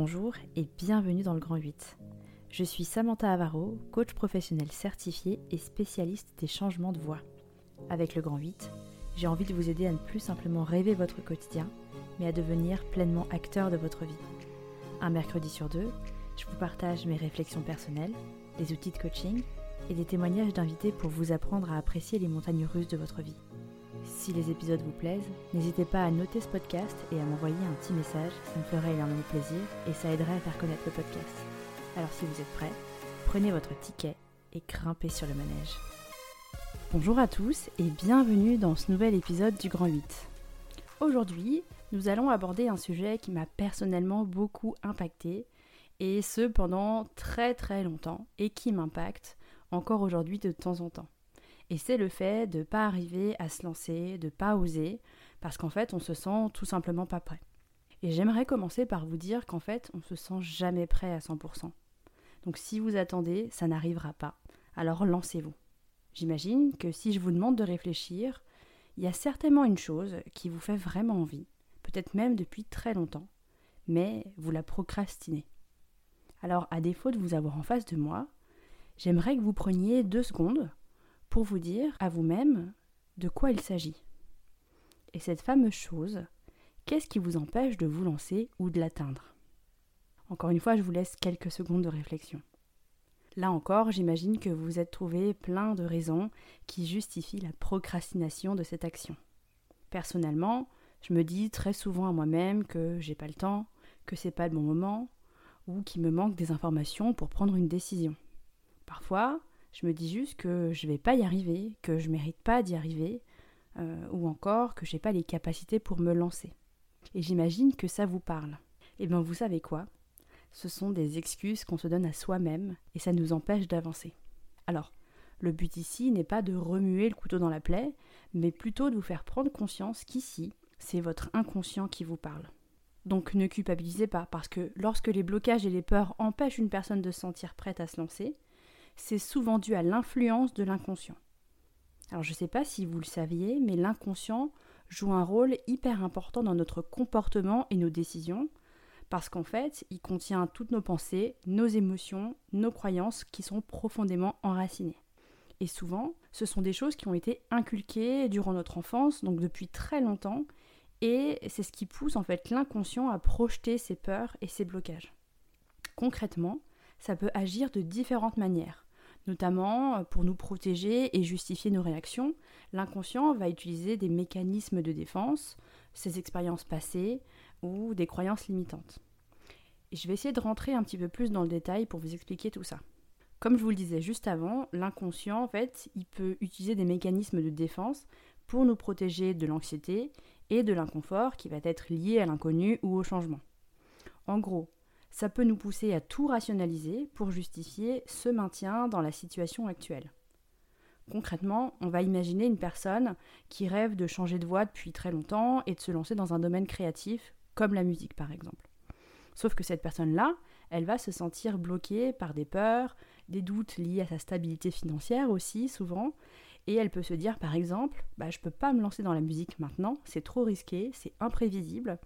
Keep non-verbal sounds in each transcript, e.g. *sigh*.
Bonjour et bienvenue dans le Grand 8. Je suis Samantha Avaro, coach professionnel certifié et spécialiste des changements de voix. Avec le Grand 8, j'ai envie de vous aider à ne plus simplement rêver votre quotidien, mais à devenir pleinement acteur de votre vie. Un mercredi sur deux, je vous partage mes réflexions personnelles, des outils de coaching et des témoignages d'invités pour vous apprendre à apprécier les montagnes russes de votre vie. Si les épisodes vous plaisent, n'hésitez pas à noter ce podcast et à m'envoyer un petit message, ça me ferait énormément plaisir et ça aiderait à faire connaître le podcast. Alors si vous êtes prêts, prenez votre ticket et grimpez sur le manège. Bonjour à tous et bienvenue dans ce nouvel épisode du Grand 8. Aujourd'hui, nous allons aborder un sujet qui m'a personnellement beaucoup impacté et ce pendant très très longtemps et qui m'impacte encore aujourd'hui de temps en temps. Et c'est le fait de ne pas arriver à se lancer, de ne pas oser, parce qu'en fait on se sent tout simplement pas prêt. Et j'aimerais commencer par vous dire qu'en fait on se sent jamais prêt à 100%. Donc si vous attendez, ça n'arrivera pas. Alors lancez-vous. J'imagine que si je vous demande de réfléchir, il y a certainement une chose qui vous fait vraiment envie, peut-être même depuis très longtemps, mais vous la procrastinez. Alors à défaut de vous avoir en face de moi, j'aimerais que vous preniez deux secondes vous dire à vous-même de quoi il s'agit. Et cette fameuse chose, qu'est-ce qui vous empêche de vous lancer ou de l'atteindre? Encore une fois, je vous laisse quelques secondes de réflexion. Là encore, j'imagine que vous vous êtes trouvé plein de raisons qui justifient la procrastination de cette action. Personnellement, je me dis très souvent à moi-même que j'ai pas le temps, que c'est pas le bon moment, ou qu'il me manque des informations pour prendre une décision. Parfois, je me dis juste que je vais pas y arriver, que je mérite pas d'y arriver, euh, ou encore que j'ai pas les capacités pour me lancer. Et j'imagine que ça vous parle. Et eh bien vous savez quoi? Ce sont des excuses qu'on se donne à soi-même et ça nous empêche d'avancer. Alors, le but ici n'est pas de remuer le couteau dans la plaie, mais plutôt de vous faire prendre conscience qu'ici, c'est votre inconscient qui vous parle. Donc ne culpabilisez pas, parce que lorsque les blocages et les peurs empêchent une personne de se sentir prête à se lancer, c'est souvent dû à l'influence de l'inconscient. Alors je ne sais pas si vous le saviez, mais l'inconscient joue un rôle hyper important dans notre comportement et nos décisions, parce qu'en fait, il contient toutes nos pensées, nos émotions, nos croyances qui sont profondément enracinées. Et souvent, ce sont des choses qui ont été inculquées durant notre enfance, donc depuis très longtemps, et c'est ce qui pousse en fait l'inconscient à projeter ses peurs et ses blocages. Concrètement, ça peut agir de différentes manières. Notamment, euh, pour nous protéger et justifier nos réactions, l'inconscient va utiliser des mécanismes de défense, ses expériences passées ou des croyances limitantes. Je vais essayer de rentrer un petit peu plus dans le détail pour vous expliquer tout ça. Comme je vous le disais juste avant, l'inconscient, en fait, il peut utiliser des mécanismes de défense pour nous protéger de l'anxiété et de l'inconfort qui va être lié à l'inconnu ou au changement. En gros, ça peut nous pousser à tout rationaliser pour justifier ce maintien dans la situation actuelle. Concrètement, on va imaginer une personne qui rêve de changer de voie depuis très longtemps et de se lancer dans un domaine créatif, comme la musique par exemple. Sauf que cette personne-là, elle va se sentir bloquée par des peurs, des doutes liés à sa stabilité financière aussi souvent, et elle peut se dire par exemple, bah, je peux pas me lancer dans la musique maintenant, c'est trop risqué, c'est imprévisible,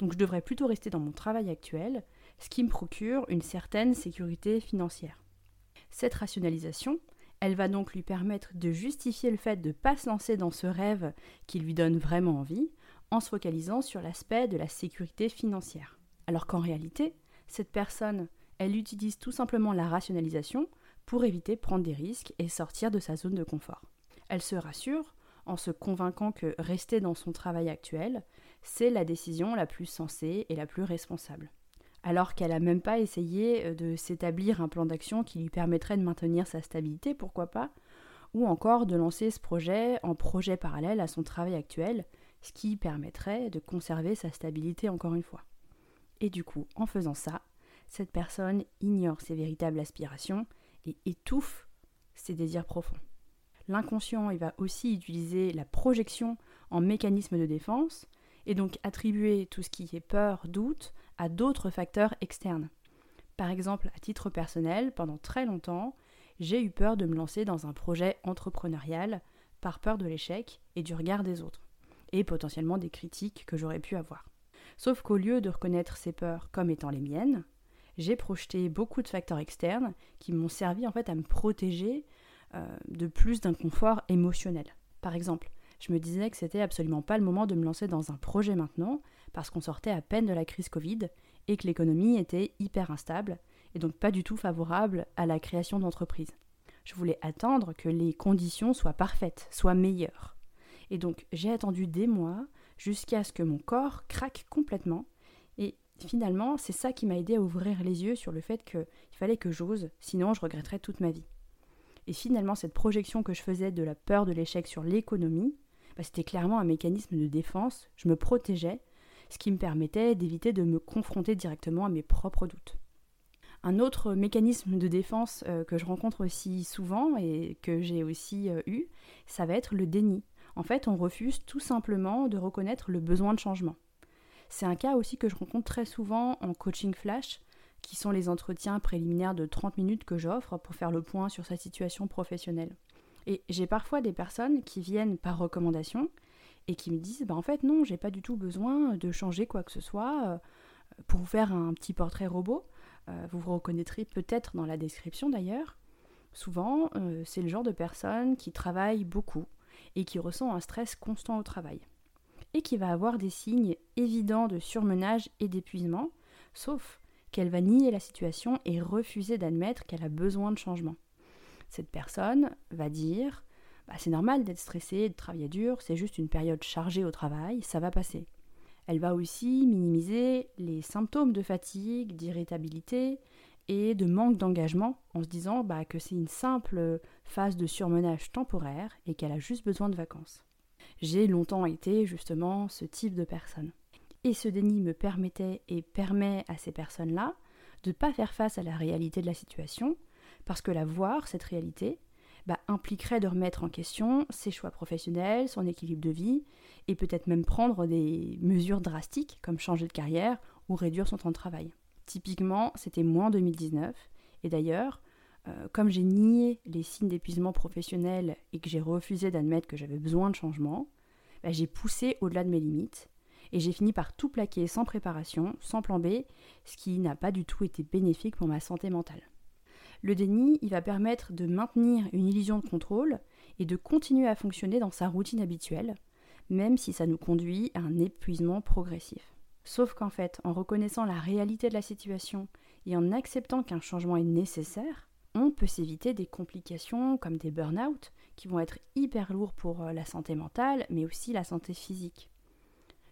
donc je devrais plutôt rester dans mon travail actuel, ce qui me procure une certaine sécurité financière. Cette rationalisation, elle va donc lui permettre de justifier le fait de ne pas se lancer dans ce rêve qui lui donne vraiment envie, en se focalisant sur l'aspect de la sécurité financière. Alors qu'en réalité, cette personne, elle utilise tout simplement la rationalisation pour éviter de prendre des risques et sortir de sa zone de confort. Elle se rassure en se convainquant que rester dans son travail actuel, c'est la décision la plus sensée et la plus responsable alors qu'elle n'a même pas essayé euh, de s'établir un plan d'action qui lui permettrait de maintenir sa stabilité, pourquoi pas, ou encore de lancer ce projet en projet parallèle à son travail actuel, ce qui permettrait de conserver sa stabilité encore une fois. Et du coup, en faisant ça, cette personne ignore ses véritables aspirations et étouffe ses désirs profonds. L'inconscient, il va aussi utiliser la projection en mécanisme de défense et donc attribuer tout ce qui est peur, doute à d'autres facteurs externes. Par exemple, à titre personnel, pendant très longtemps, j'ai eu peur de me lancer dans un projet entrepreneurial par peur de l'échec et du regard des autres, et potentiellement des critiques que j'aurais pu avoir. Sauf qu'au lieu de reconnaître ces peurs comme étant les miennes, j'ai projeté beaucoup de facteurs externes qui m'ont servi en fait à me protéger euh, de plus d'inconfort émotionnel. Par exemple, je me disais que c'était absolument pas le moment de me lancer dans un projet maintenant, parce qu'on sortait à peine de la crise Covid et que l'économie était hyper instable, et donc pas du tout favorable à la création d'entreprises. Je voulais attendre que les conditions soient parfaites, soient meilleures. Et donc j'ai attendu des mois jusqu'à ce que mon corps craque complètement. Et finalement, c'est ça qui m'a aidé à ouvrir les yeux sur le fait qu'il fallait que j'ose, sinon je regretterais toute ma vie. Et finalement, cette projection que je faisais de la peur de l'échec sur l'économie, bah, c'était clairement un mécanisme de défense. Je me protégeais, ce qui me permettait d'éviter de me confronter directement à mes propres doutes. Un autre mécanisme de défense euh, que je rencontre aussi souvent et que j'ai aussi euh, eu, ça va être le déni. En fait, on refuse tout simplement de reconnaître le besoin de changement. C'est un cas aussi que je rencontre très souvent en coaching flash, qui sont les entretiens préliminaires de 30 minutes que j'offre pour faire le point sur sa situation professionnelle. Et j'ai parfois des personnes qui viennent par recommandation et qui me disent bah en fait non, j'ai pas du tout besoin de changer quoi que ce soit euh, pour vous faire un petit portrait robot. Euh, vous vous reconnaîtrez peut-être dans la description d'ailleurs. Souvent, euh, c'est le genre de personne qui travaille beaucoup et qui ressent un stress constant au travail. Et qui va avoir des signes évidents de surmenage et d'épuisement, sauf qu'elle va nier la situation et refuser d'admettre qu'elle a besoin de changement. Cette personne va dire bah, C'est normal d'être stressée, de travailler dur, c'est juste une période chargée au travail, ça va passer. Elle va aussi minimiser les symptômes de fatigue, d'irritabilité et de manque d'engagement en se disant bah, que c'est une simple phase de surmenage temporaire et qu'elle a juste besoin de vacances. J'ai longtemps été justement ce type de personne. Et ce déni me permettait et permet à ces personnes-là de ne pas faire face à la réalité de la situation, parce que la voir, cette réalité, bah, impliquerait de remettre en question ses choix professionnels, son équilibre de vie, et peut-être même prendre des mesures drastiques comme changer de carrière ou réduire son temps de travail. Typiquement, c'était moi en 2019, et d'ailleurs, euh, comme j'ai nié les signes d'épuisement professionnel et que j'ai refusé d'admettre que j'avais besoin de changement, bah, j'ai poussé au-delà de mes limites, et j'ai fini par tout plaquer sans préparation, sans plan B, ce qui n'a pas du tout été bénéfique pour ma santé mentale. Le déni, il va permettre de maintenir une illusion de contrôle et de continuer à fonctionner dans sa routine habituelle, même si ça nous conduit à un épuisement progressif. Sauf qu'en fait, en reconnaissant la réalité de la situation et en acceptant qu'un changement est nécessaire, on peut s'éviter des complications comme des burn-out qui vont être hyper lourds pour euh, la santé mentale, mais aussi la santé physique.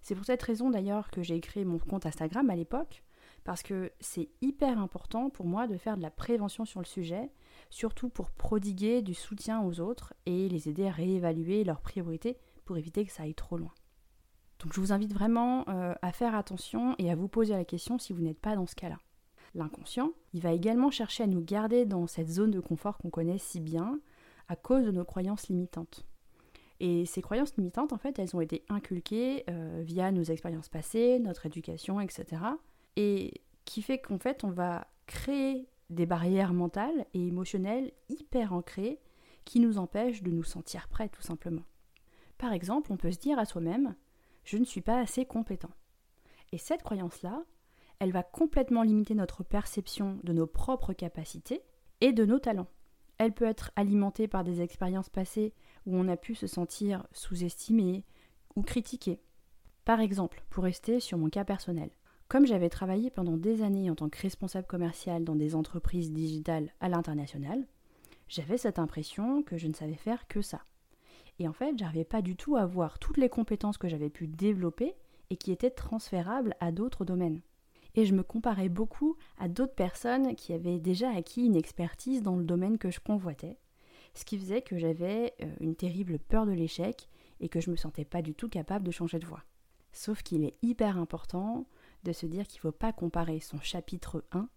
C'est pour cette raison d'ailleurs que j'ai créé mon compte Instagram à l'époque, parce que c'est hyper important pour moi de faire de la prévention sur le sujet, surtout pour prodiguer du soutien aux autres et les aider à réévaluer leurs priorités pour éviter que ça aille trop loin. Donc je vous invite vraiment euh, à faire attention et à vous poser la question si vous n'êtes pas dans ce cas-là. L'inconscient, il va également chercher à nous garder dans cette zone de confort qu'on connaît si bien à cause de nos croyances limitantes. Et ces croyances limitantes, en fait, elles ont été inculquées euh, via nos expériences passées, notre éducation, etc et qui fait qu'en fait on va créer des barrières mentales et émotionnelles hyper ancrées qui nous empêchent de nous sentir prêts tout simplement. Par exemple, on peut se dire à soi-même je ne suis pas assez compétent. Et cette croyance-là, elle va complètement limiter notre perception de nos propres capacités et de nos talents. Elle peut être alimentée par des expériences passées où on a pu se sentir sous-estimé ou critiqué. Par exemple, pour rester sur mon cas personnel, comme j'avais travaillé pendant des années en tant que responsable commercial dans des entreprises digitales à l'international, j'avais cette impression que je ne savais faire que ça. Et en fait, j'arrivais pas du tout à voir toutes les compétences que j'avais pu développer et qui étaient transférables à d'autres domaines. Et je me comparais beaucoup à d'autres personnes qui avaient déjà acquis une expertise dans le domaine que je convoitais, ce qui faisait que j'avais euh, une terrible peur de l'échec et que je me sentais pas du tout capable de changer de voie. Sauf qu'il est hyper important de se dire qu'il ne faut pas comparer son chapitre 1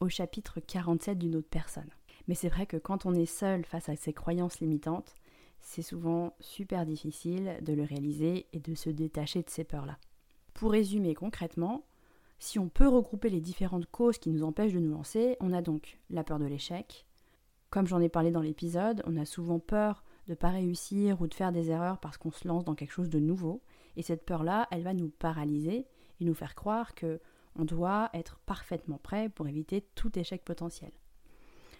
au chapitre 47 d'une autre personne. Mais c'est vrai que quand on est seul face à ses croyances limitantes, c'est souvent super difficile de le réaliser et de se détacher de ces peurs-là. Pour résumer concrètement, si on peut regrouper les différentes causes qui nous empêchent de nous lancer, on a donc la peur de l'échec. Comme j'en ai parlé dans l'épisode, on a souvent peur de ne pas réussir ou de faire des erreurs parce qu'on se lance dans quelque chose de nouveau. Et cette peur-là, elle va nous paralyser et nous faire croire que on doit être parfaitement prêt pour éviter tout échec potentiel.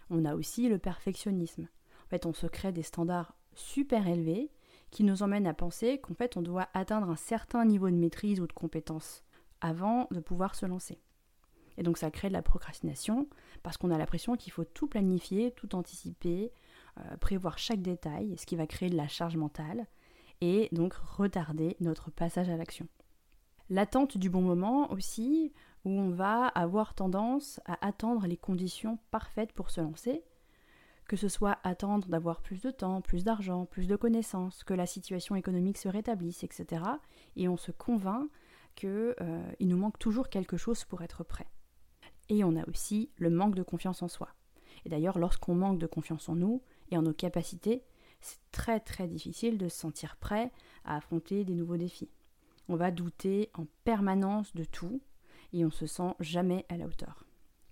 On a aussi le perfectionnisme. En fait, on se crée des standards super élevés qui nous emmènent à penser qu'en fait, on doit atteindre un certain niveau de maîtrise ou de compétence avant de pouvoir se lancer. Et donc ça crée de la procrastination parce qu'on a l'impression qu'il faut tout planifier, tout anticiper, euh, prévoir chaque détail, ce qui va créer de la charge mentale et donc retarder notre passage à l'action. L'attente du bon moment aussi, où on va avoir tendance à attendre les conditions parfaites pour se lancer, que ce soit attendre d'avoir plus de temps, plus d'argent, plus de connaissances, que la situation économique se rétablisse, etc. Et on se convainc qu'il euh, nous manque toujours quelque chose pour être prêt. Et on a aussi le manque de confiance en soi. Et d'ailleurs, lorsqu'on manque de confiance en nous et en nos capacités, c'est très très difficile de se sentir prêt à affronter des nouveaux défis. On va douter en permanence de tout et on se sent jamais à la hauteur.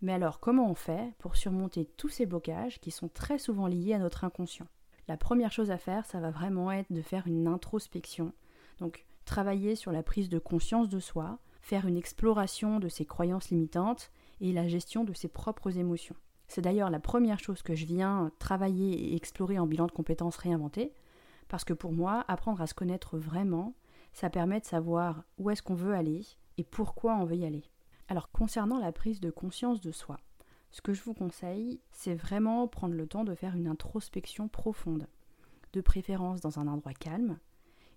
Mais alors, comment on fait pour surmonter tous ces blocages qui sont très souvent liés à notre inconscient? La première chose à faire, ça va vraiment être de faire une introspection. Donc, travailler sur la prise de conscience de soi, faire une exploration de ses croyances limitantes et la gestion de ses propres émotions. C'est d'ailleurs la première chose que je viens travailler et explorer en bilan de compétences réinventées, parce que pour moi, apprendre à se connaître vraiment, ça permet de savoir où est-ce qu'on veut aller et pourquoi on veut y aller. Alors concernant la prise de conscience de soi, ce que je vous conseille, c'est vraiment prendre le temps de faire une introspection profonde, de préférence dans un endroit calme,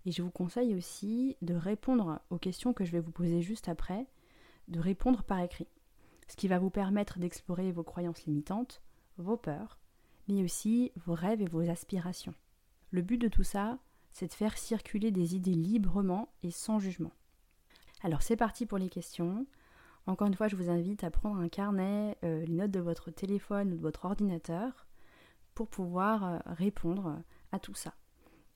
et je vous conseille aussi de répondre aux questions que je vais vous poser juste après, de répondre par écrit ce qui va vous permettre d'explorer vos croyances limitantes, vos peurs, mais aussi vos rêves et vos aspirations. Le but de tout ça, c'est de faire circuler des idées librement et sans jugement. Alors c'est parti pour les questions. Encore une fois, je vous invite à prendre un carnet, euh, les notes de votre téléphone ou de votre ordinateur pour pouvoir euh, répondre à tout ça.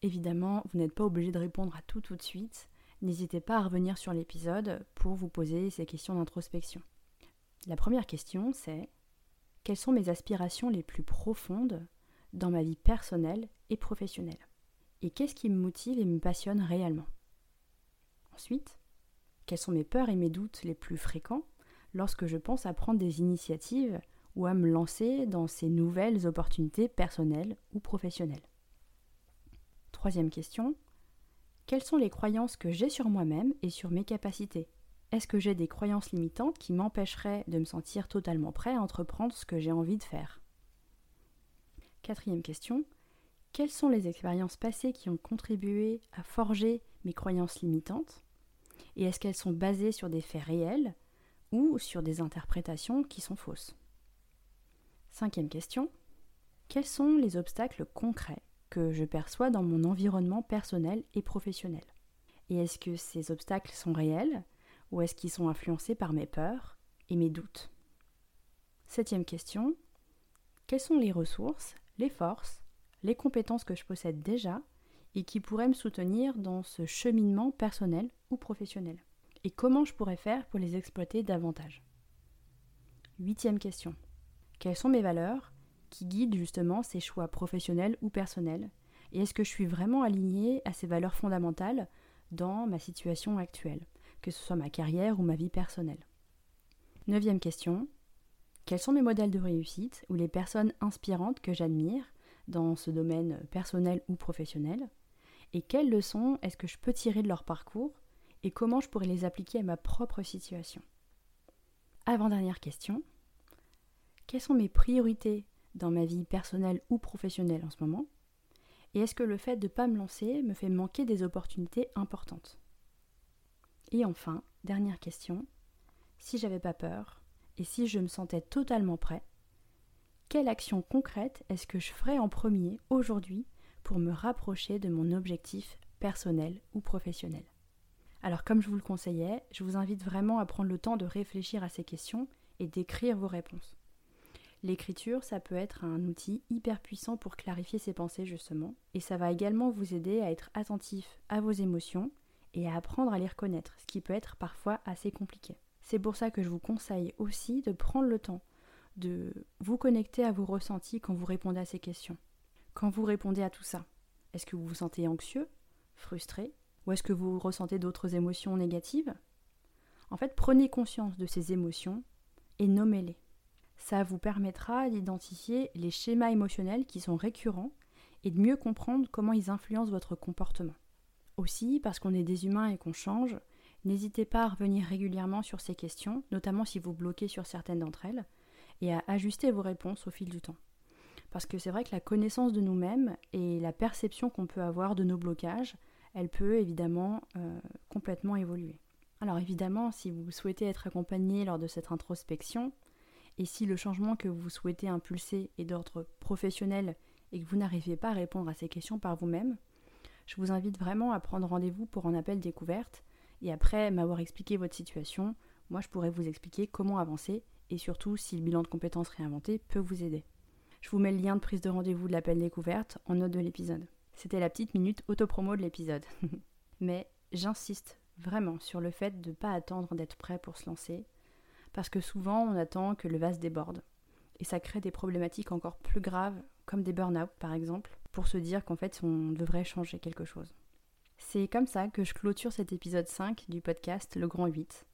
Évidemment, vous n'êtes pas obligé de répondre à tout tout de suite. N'hésitez pas à revenir sur l'épisode pour vous poser ces questions d'introspection. La première question, c'est quelles sont mes aspirations les plus profondes dans ma vie personnelle et professionnelle? Et qu'est-ce qui me motive et me passionne réellement? Ensuite, quelles sont mes peurs et mes doutes les plus fréquents lorsque je pense à prendre des initiatives ou à me lancer dans ces nouvelles opportunités personnelles ou professionnelles? Troisième question, quelles sont les croyances que j'ai sur moi-même et sur mes capacités? Est-ce que j'ai des croyances limitantes qui m'empêcheraient de me sentir totalement prêt à entreprendre ce que j'ai envie de faire? Quatrième question. Quelles sont les expériences passées qui ont contribué à forger mes croyances limitantes? Et est-ce qu'elles sont basées sur des faits réels ou sur des interprétations qui sont fausses? Cinquième question. Quels sont les obstacles concrets que je perçois dans mon environnement personnel et professionnel? Et est-ce que ces obstacles sont réels ou est-ce qu'ils sont influencés par mes peurs et mes doutes? Septième question. Quelles sont les ressources, les forces, les compétences que je possède déjà et qui pourraient me soutenir dans ce cheminement personnel ou professionnel Et comment je pourrais faire pour les exploiter davantage? Huitième question. Quelles sont mes valeurs qui guident justement ces choix professionnels ou personnels? Et est-ce que je suis vraiment alignée à ces valeurs fondamentales dans ma situation actuelle que ce soit ma carrière ou ma vie personnelle? Neuvième question. Quels sont mes modèles de réussite ou les personnes inspirantes que j'admire? Dans ce domaine personnel ou professionnel Et quelles leçons est-ce que je peux tirer de leur parcours et comment je pourrais les appliquer à ma propre situation Avant-dernière question. Quelles sont mes priorités dans ma vie personnelle ou professionnelle en ce moment Et est-ce que le fait de ne pas me lancer me fait manquer des opportunités importantes et enfin, dernière question, si j'avais pas peur et si je me sentais totalement prêt, quelle action concrète est-ce que je ferais en premier aujourd'hui pour me rapprocher de mon objectif personnel ou professionnel? Alors comme je vous le conseillais, je vous invite vraiment à prendre le temps de réfléchir à ces questions et d'écrire vos réponses. L'écriture, ça peut être un outil hyper puissant pour clarifier ses pensées justement, et ça va également vous aider à être attentif à vos émotions et à apprendre à les reconnaître, ce qui peut être parfois assez compliqué. C'est pour ça que je vous conseille aussi de prendre le temps de vous connecter à vos ressentis quand vous répondez à ces questions. Quand vous répondez à tout ça, est-ce que vous vous sentez anxieux, frustré, ou est-ce que vous ressentez d'autres émotions négatives? En fait, prenez conscience de ces émotions et nommez-les. Ça vous permettra d'identifier les schémas émotionnels qui sont récurrents et de mieux comprendre comment ils influencent votre comportement. Aussi, parce qu'on est des humains et qu'on change, n'hésitez pas à revenir régulièrement sur ces questions, notamment si vous bloquez sur certaines d'entre elles, et à ajuster vos réponses au fil du temps. Parce que c'est vrai que la connaissance de nous-mêmes et la perception qu'on peut avoir de nos blocages, elle peut évidemment euh, complètement évoluer. Alors évidemment, si vous souhaitez être accompagné lors de cette introspection, et si le changement que vous souhaitez impulser est d'ordre professionnel et que vous n'arrivez pas à répondre à ces questions par vous-même, je vous invite vraiment à prendre rendez-vous pour un appel découverte. Et après m'avoir expliqué votre situation, moi je pourrais vous expliquer comment avancer et surtout si le bilan de compétences réinventé peut vous aider. Je vous mets le lien de prise de rendez-vous de l'appel découverte en note de l'épisode. C'était la petite minute autopromo de l'épisode. *laughs* Mais j'insiste vraiment sur le fait de ne pas attendre d'être prêt pour se lancer, parce que souvent on attend que le vase déborde. Et ça crée des problématiques encore plus graves, comme des burn-out par exemple, pour se dire qu'en fait on devrait changer quelque chose. C'est comme ça que je clôture cet épisode 5 du podcast Le Grand 8.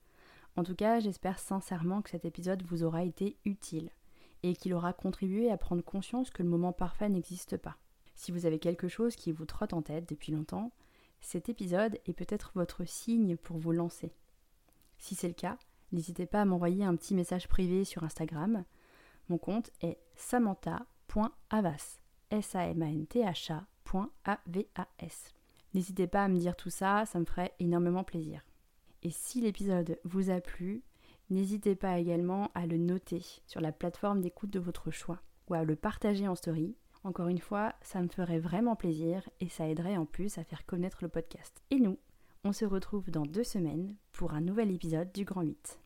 En tout cas, j'espère sincèrement que cet épisode vous aura été utile et qu'il aura contribué à prendre conscience que le moment parfait n'existe pas. Si vous avez quelque chose qui vous trotte en tête depuis longtemps, cet épisode est peut-être votre signe pour vous lancer. Si c'est le cas, n'hésitez pas à m'envoyer un petit message privé sur Instagram. Mon compte est samantha.avas. s a m a n t. N'hésitez pas à me dire tout ça, ça me ferait énormément plaisir. Et si l'épisode vous a plu, n'hésitez pas également à le noter sur la plateforme d'écoute de votre choix ou à le partager en story. Encore une fois, ça me ferait vraiment plaisir et ça aiderait en plus à faire connaître le podcast. Et nous, on se retrouve dans deux semaines pour un nouvel épisode du Grand 8.